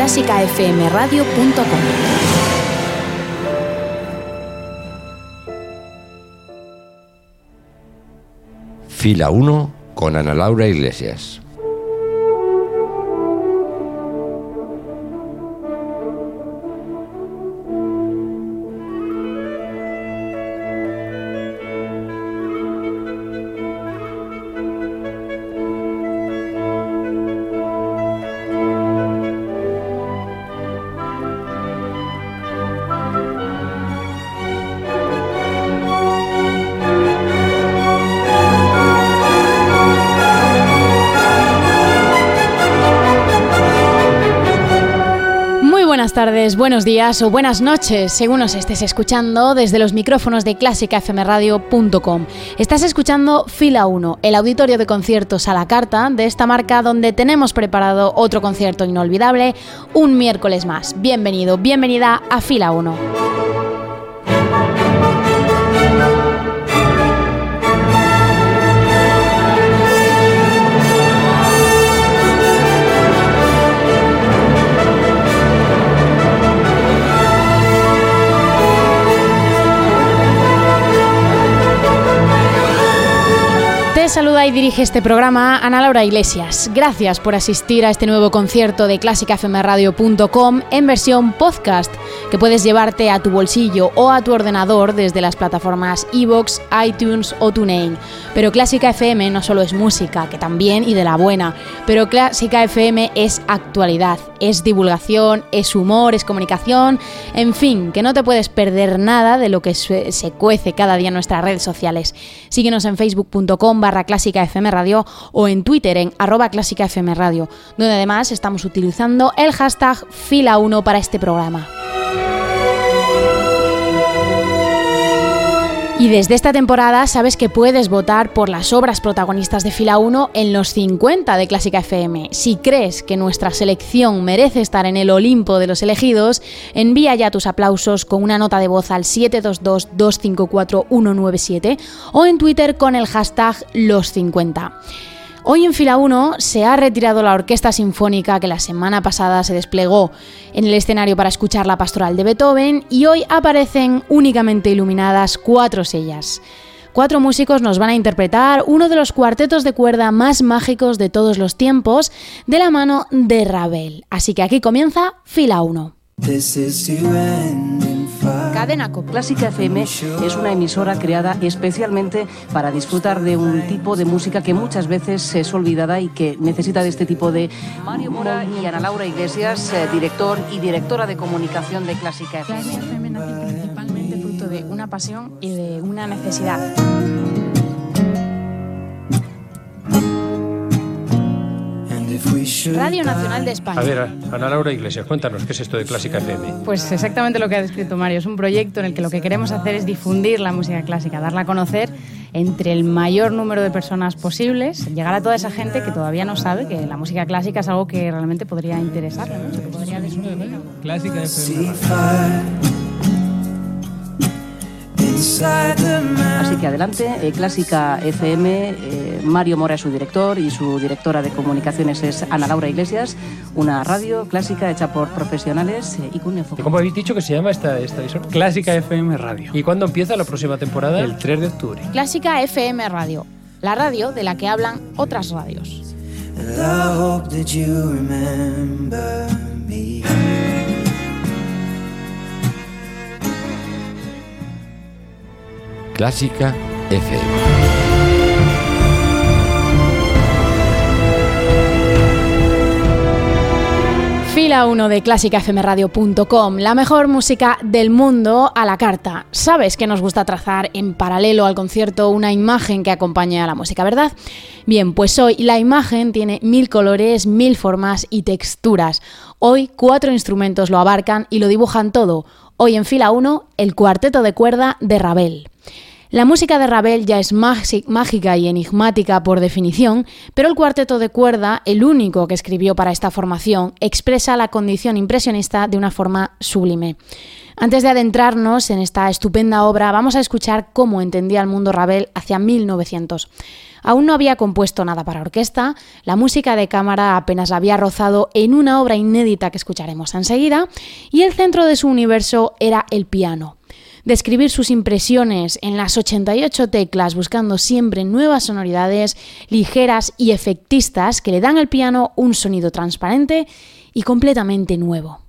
clásicafmradio.com. Fila 1 con Ana Laura Iglesias. Tardes, buenos días o buenas noches, según nos estés escuchando desde los micrófonos de clásicafmradio.com. Estás escuchando Fila 1, el auditorio de conciertos a la carta de esta marca donde tenemos preparado otro concierto inolvidable un miércoles más. Bienvenido, bienvenida a Fila 1. Saluda y dirige este programa Ana Laura Iglesias. Gracias por asistir a este nuevo concierto de clásicafmradio.com en versión podcast que puedes llevarte a tu bolsillo o a tu ordenador desde las plataformas iVoox, iTunes o TuneIn. Pero Clásica FM no solo es música, que también y de la buena, pero Clásica FM es actualidad, es divulgación, es humor, es comunicación, en fin, que no te puedes perder nada de lo que se cuece cada día en nuestras redes sociales. Síguenos en facebook.com barra Clásica FM Radio o en Twitter en arroba Clásica FM Radio, donde además estamos utilizando el hashtag Fila1 para este programa. Y desde esta temporada sabes que puedes votar por las obras protagonistas de Fila 1 en los 50 de Clásica FM. Si crees que nuestra selección merece estar en el Olimpo de los elegidos, envía ya tus aplausos con una nota de voz al 722-254-197 o en Twitter con el hashtag los 50. Hoy en fila 1 se ha retirado la orquesta sinfónica que la semana pasada se desplegó en el escenario para escuchar la pastoral de Beethoven y hoy aparecen únicamente iluminadas cuatro sellas. Cuatro músicos nos van a interpretar uno de los cuartetos de cuerda más mágicos de todos los tiempos de la mano de Ravel. Así que aquí comienza fila 1. Cadena Clásica FM es una emisora creada especialmente para disfrutar de un tipo de música que muchas veces es olvidada y que necesita de este tipo de... Mario Mora y Ana Laura Iglesias, eh, director y directora de comunicación de Clásica FM. Clásica FM nace principalmente fruto de una pasión y de una necesidad. Radio Nacional de España. A ver, Ana Laura Iglesias, cuéntanos, ¿qué es esto de Clásica FM? Pues exactamente lo que ha descrito Mario. Es un proyecto en el que lo que queremos hacer es difundir la música clásica, darla a conocer entre el mayor número de personas posibles, llegar a toda esa gente que todavía no sabe que la música clásica es algo que realmente podría interesarle mucho, que podría Clásica FM. Así que adelante, eh, Clásica FM, eh, Mario Mora es su director y su directora de comunicaciones es Ana Laura Iglesias, una radio clásica hecha por profesionales eh, y con enfoque. ¿Cómo habéis dicho que se llama esta, esta Clásica FM Radio. ¿Y cuándo empieza la próxima temporada? El 3 de octubre. Clásica FM Radio, la radio de la que hablan otras radios. Clásica FM. Fila 1 de clásicafmradio.com, la mejor música del mundo a la carta. Sabes que nos gusta trazar en paralelo al concierto una imagen que acompañe a la música, ¿verdad? Bien, pues hoy la imagen tiene mil colores, mil formas y texturas. Hoy cuatro instrumentos lo abarcan y lo dibujan todo. Hoy en fila 1, el cuarteto de cuerda de Ravel. La música de Ravel ya es mágica y enigmática por definición, pero el cuarteto de cuerda, el único que escribió para esta formación, expresa la condición impresionista de una forma sublime. Antes de adentrarnos en esta estupenda obra, vamos a escuchar cómo entendía el mundo Ravel hacia 1900. Aún no había compuesto nada para orquesta, la música de cámara apenas la había rozado en una obra inédita que escucharemos enseguida, y el centro de su universo era el piano describir sus impresiones en las 88 teclas buscando siempre nuevas sonoridades ligeras y efectistas que le dan al piano un sonido transparente y completamente nuevo.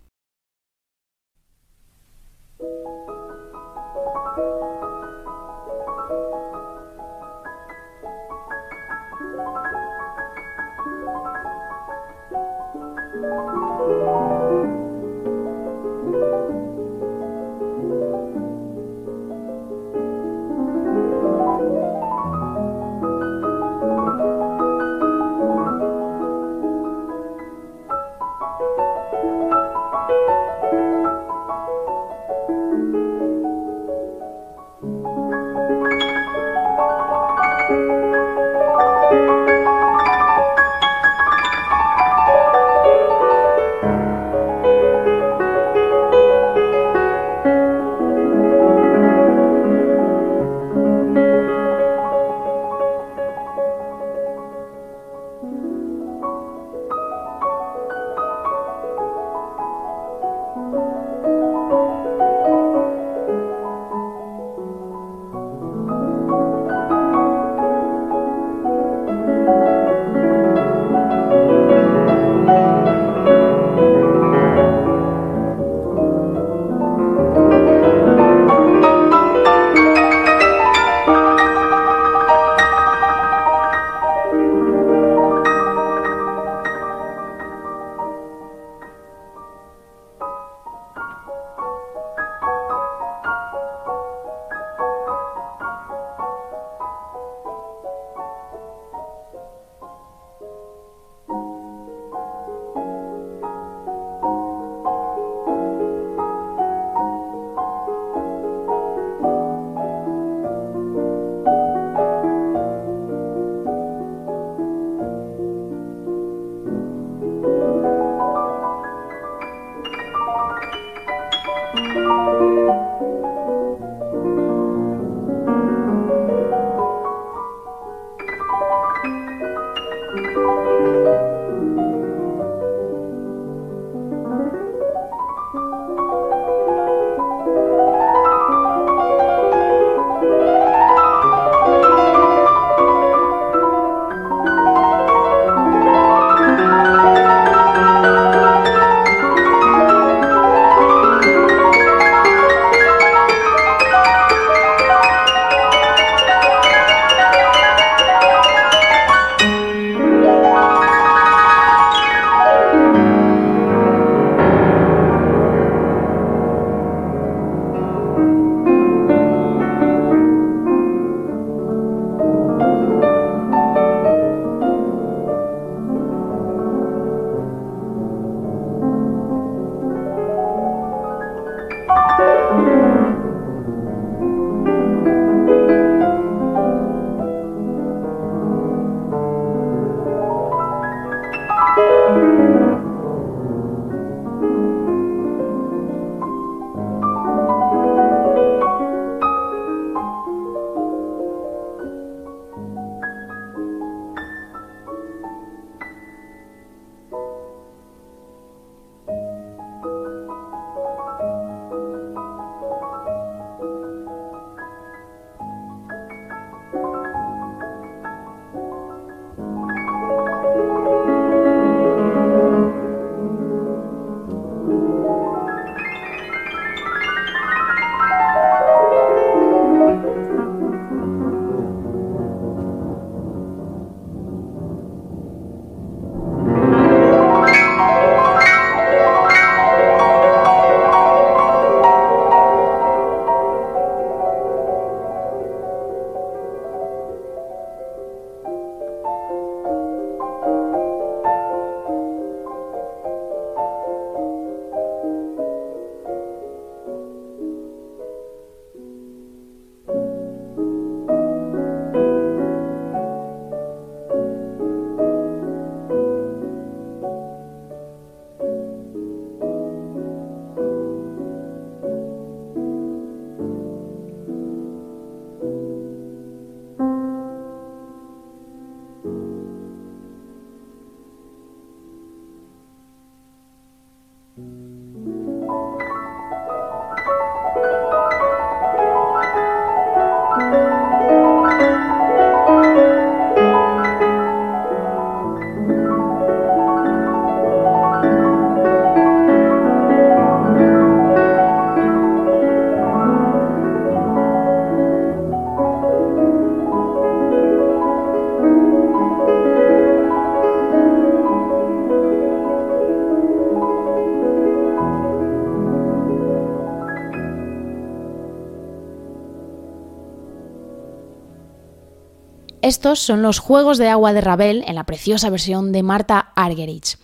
Estos son los Juegos de Agua de Ravel en la preciosa versión de Marta Argerich.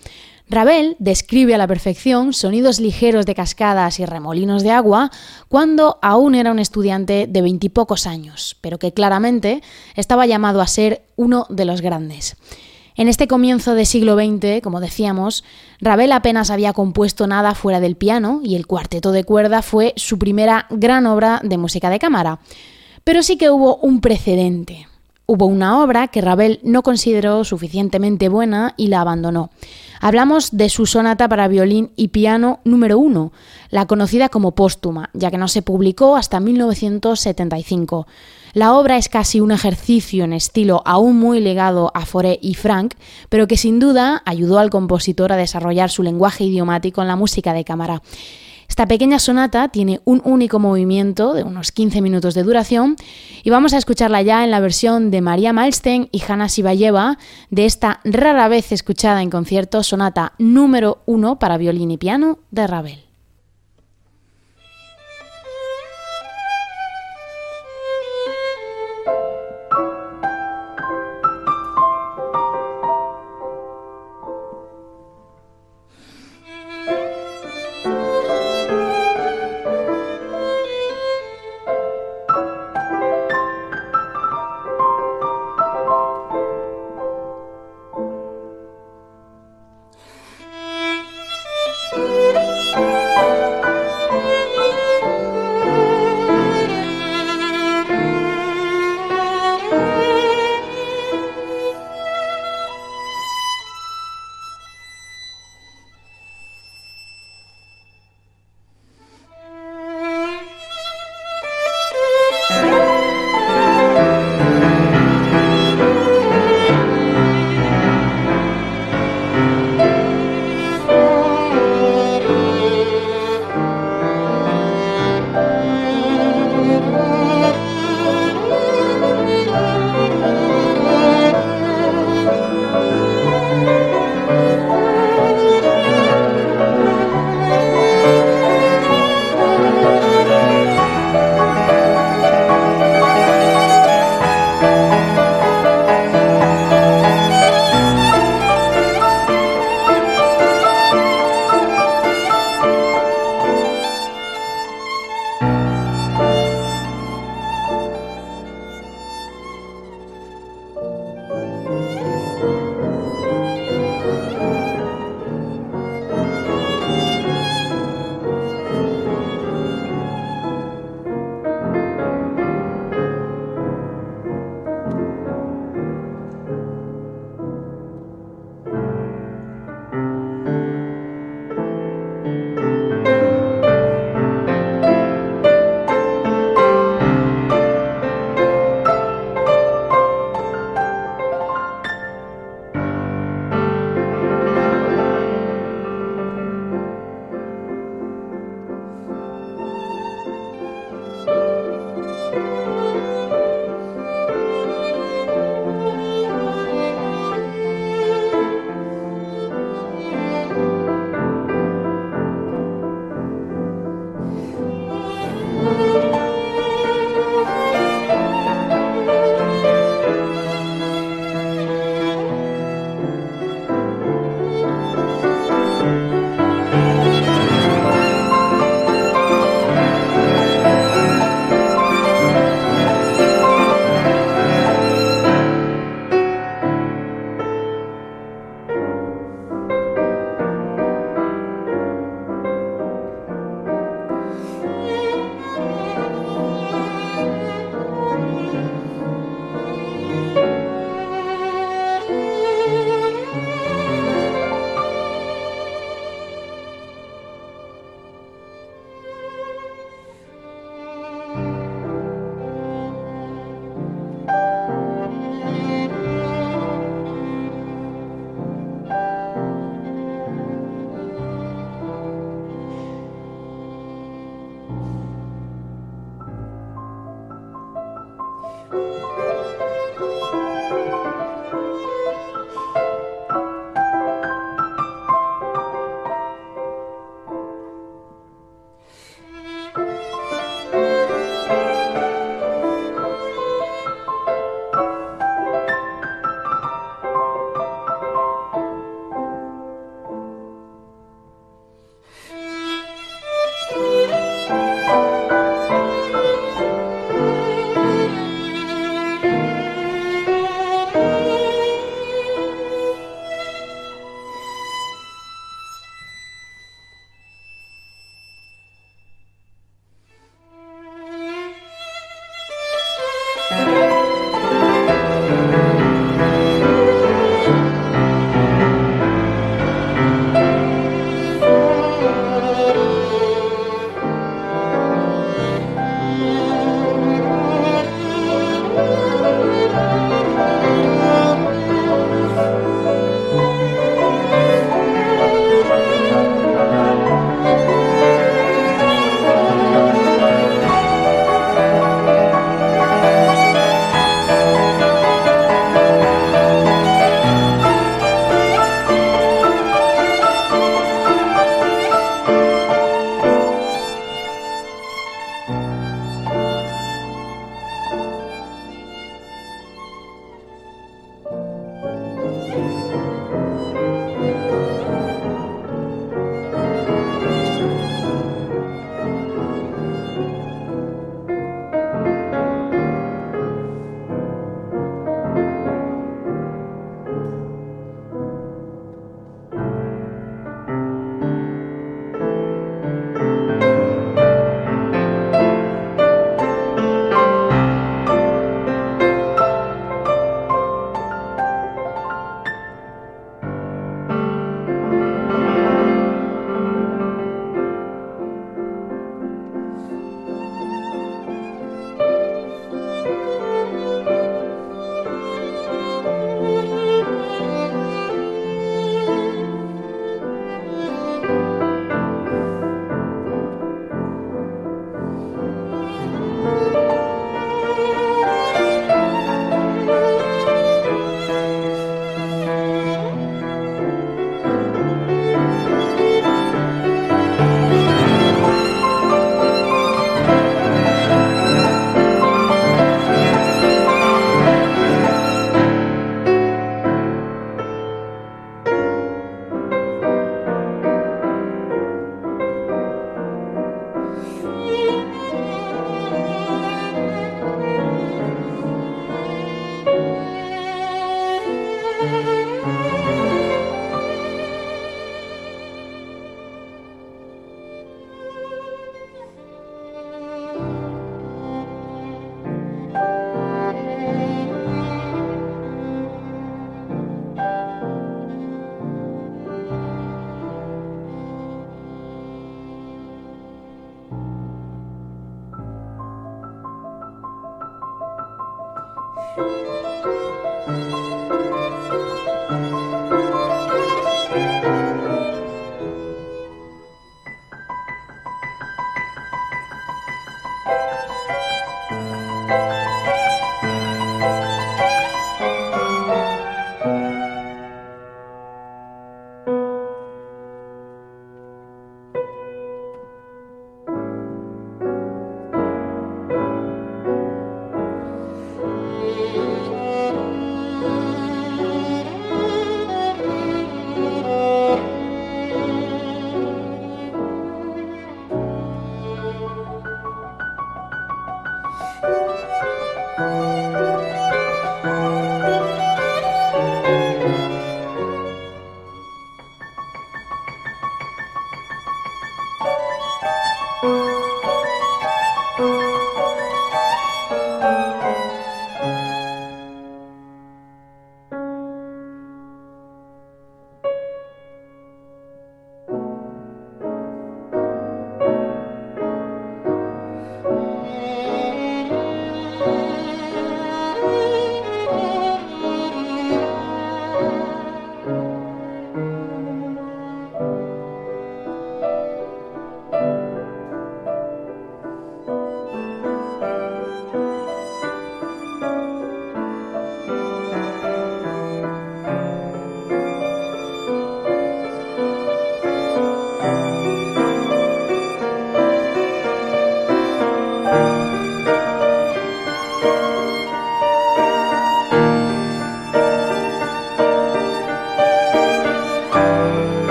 Ravel describe a la perfección sonidos ligeros de cascadas y remolinos de agua cuando aún era un estudiante de veintipocos años, pero que claramente estaba llamado a ser uno de los grandes. En este comienzo del siglo XX, como decíamos, Ravel apenas había compuesto nada fuera del piano y el cuarteto de cuerda fue su primera gran obra de música de cámara. Pero sí que hubo un precedente. Hubo una obra que Ravel no consideró suficientemente buena y la abandonó. Hablamos de su sonata para violín y piano número 1, la conocida como póstuma, ya que no se publicó hasta 1975. La obra es casi un ejercicio en estilo aún muy legado a Fauré y Frank, pero que sin duda ayudó al compositor a desarrollar su lenguaje idiomático en la música de cámara. Esta pequeña sonata tiene un único movimiento de unos 15 minutos de duración y vamos a escucharla ya en la versión de María Malstein y Hanna Sibayeva de esta rara vez escuchada en concierto sonata número 1 para violín y piano de Ravel.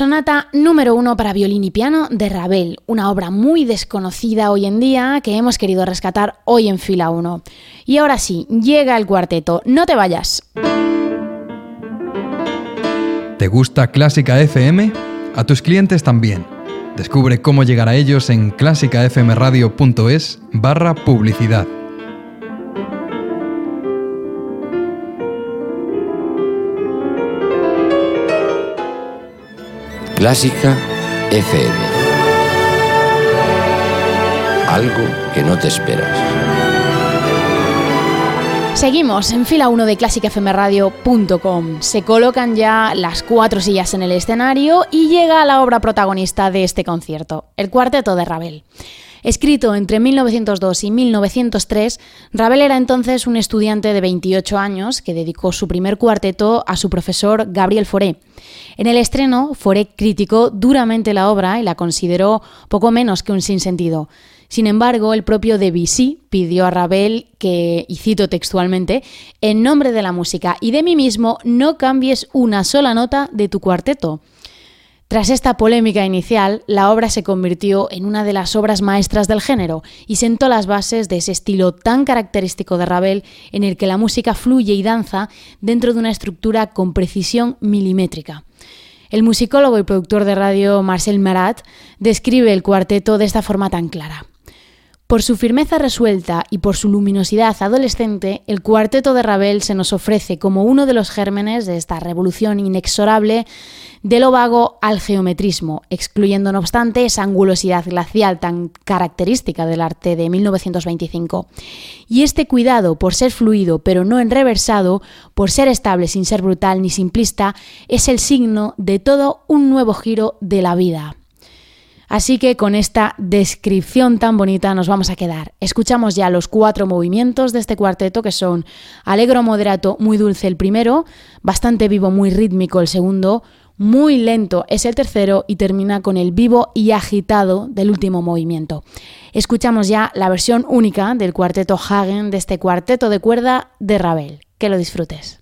Sonata número uno para violín y piano de Ravel, una obra muy desconocida hoy en día que hemos querido rescatar hoy en fila 1. Y ahora sí, llega el cuarteto, no te vayas. ¿Te gusta Clásica FM? A tus clientes también. Descubre cómo llegar a ellos en clásicafmradio.es barra publicidad. Clásica FM. Algo que no te esperas. Seguimos en fila 1 de clásicafmradio.com. Se colocan ya las cuatro sillas en el escenario y llega la obra protagonista de este concierto, el cuarteto de Ravel. Escrito entre 1902 y 1903, Ravel era entonces un estudiante de 28 años que dedicó su primer cuarteto a su profesor Gabriel Fauré. En el estreno, Fauré criticó duramente la obra y la consideró poco menos que un sinsentido. Sin embargo, el propio Debussy pidió a Ravel que, y cito textualmente, en nombre de la música y de mí mismo, no cambies una sola nota de tu cuarteto. Tras esta polémica inicial, la obra se convirtió en una de las obras maestras del género y sentó las bases de ese estilo tan característico de Ravel en el que la música fluye y danza dentro de una estructura con precisión milimétrica. El musicólogo y productor de radio Marcel Marat describe el cuarteto de esta forma tan clara. Por su firmeza resuelta y por su luminosidad adolescente, el cuarteto de Ravel se nos ofrece como uno de los gérmenes de esta revolución inexorable de lo vago al geometrismo, excluyendo no obstante esa angulosidad glacial tan característica del arte de 1925. Y este cuidado por ser fluido pero no enreversado, por ser estable sin ser brutal ni simplista, es el signo de todo un nuevo giro de la vida. Así que con esta descripción tan bonita nos vamos a quedar. Escuchamos ya los cuatro movimientos de este cuarteto que son alegro moderato, muy dulce el primero, bastante vivo, muy rítmico el segundo, muy lento es el tercero y termina con el vivo y agitado del último movimiento. Escuchamos ya la versión única del cuarteto Hagen de este cuarteto de cuerda de Ravel. Que lo disfrutes.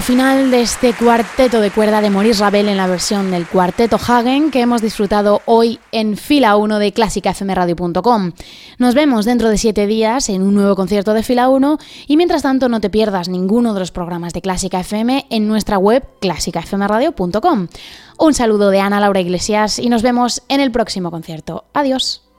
Final de este cuarteto de cuerda de Maurice Ravel en la versión del cuarteto Hagen que hemos disfrutado hoy en fila 1 de clásicafmradio.com. Nos vemos dentro de siete días en un nuevo concierto de fila 1 y mientras tanto no te pierdas ninguno de los programas de Clásica FM en nuestra web clásicafmradio.com. Un saludo de Ana Laura Iglesias y nos vemos en el próximo concierto. Adiós.